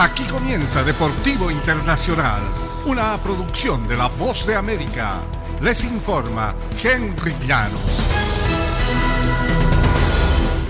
Aquí comienza Deportivo Internacional, una producción de La Voz de América. Les informa Henry Llanos.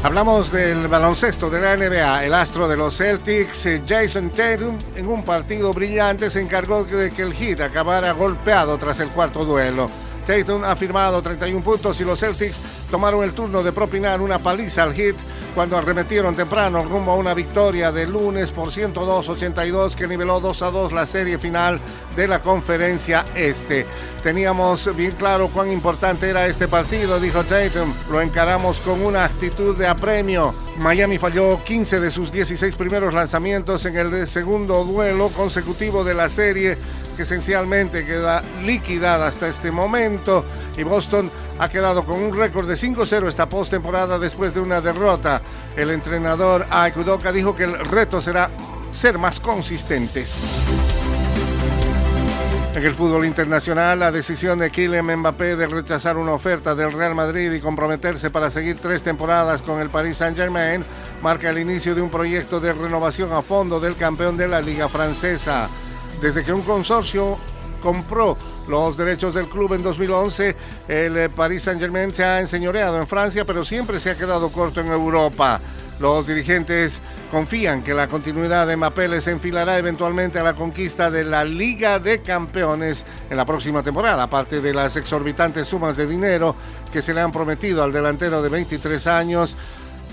Hablamos del baloncesto de la NBA. El astro de los Celtics, eh, Jason Tatum, en un partido brillante se encargó de que el Heat acabara golpeado tras el cuarto duelo. Tatum ha firmado 31 puntos y los Celtics tomaron el turno de propinar una paliza al hit cuando arremetieron temprano rumbo a una victoria de lunes por 102-82 que niveló 2 a 2 la serie final de la conferencia este. Teníamos bien claro cuán importante era este partido, dijo Tatum. Lo encaramos con una actitud de apremio. Miami falló 15 de sus 16 primeros lanzamientos en el segundo duelo consecutivo de la serie que esencialmente queda liquidada hasta este momento y Boston ha quedado con un récord de 5-0 esta postemporada después de una derrota. El entrenador Aikudoka dijo que el reto será ser más consistentes. En el fútbol internacional, la decisión de Kylian Mbappé de rechazar una oferta del Real Madrid y comprometerse para seguir tres temporadas con el Paris Saint-Germain marca el inicio de un proyecto de renovación a fondo del campeón de la Liga Francesa. Desde que un consorcio compró los derechos del club en 2011, el eh, Paris Saint-Germain se ha enseñoreado en Francia, pero siempre se ha quedado corto en Europa. Los dirigentes confían que la continuidad de Mbappé les enfilará eventualmente a la conquista de la Liga de Campeones en la próxima temporada, aparte de las exorbitantes sumas de dinero que se le han prometido al delantero de 23 años.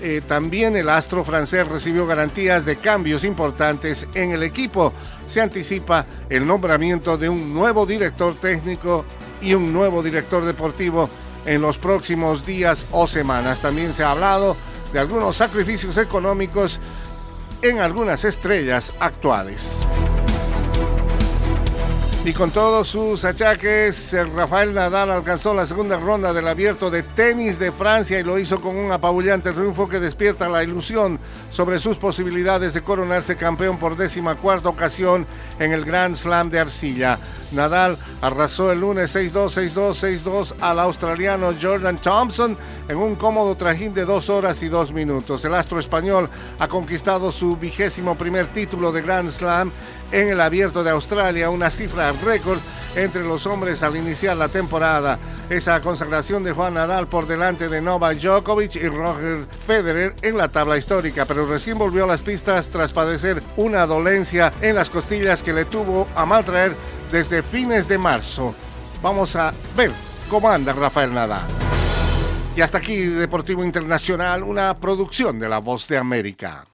Eh, también el astro francés recibió garantías de cambios importantes en el equipo. Se anticipa el nombramiento de un nuevo director técnico y un nuevo director deportivo en los próximos días o semanas. También se ha hablado de algunos sacrificios económicos en algunas estrellas actuales. Y con todos sus achaques, Rafael Nadal alcanzó la segunda ronda del abierto de tenis de Francia y lo hizo con un apabullante triunfo que despierta la ilusión sobre sus posibilidades de coronarse campeón por décima cuarta ocasión en el Grand Slam de Arcilla. Nadal arrasó el lunes 6-2, 6-2, 6-2 al australiano Jordan Thompson en un cómodo trajín de dos horas y dos minutos. El astro español ha conquistado su vigésimo primer título de Grand Slam en el Abierto de Australia, una cifra récord entre los hombres al iniciar la temporada. Esa consagración de Juan Nadal por delante de Novak Djokovic y Roger Federer en la tabla histórica, pero recién volvió a las pistas tras padecer una dolencia en las costillas que le tuvo a maltraer desde fines de marzo. Vamos a ver cómo anda Rafael Nadal. Y hasta aquí Deportivo Internacional, una producción de La Voz de América.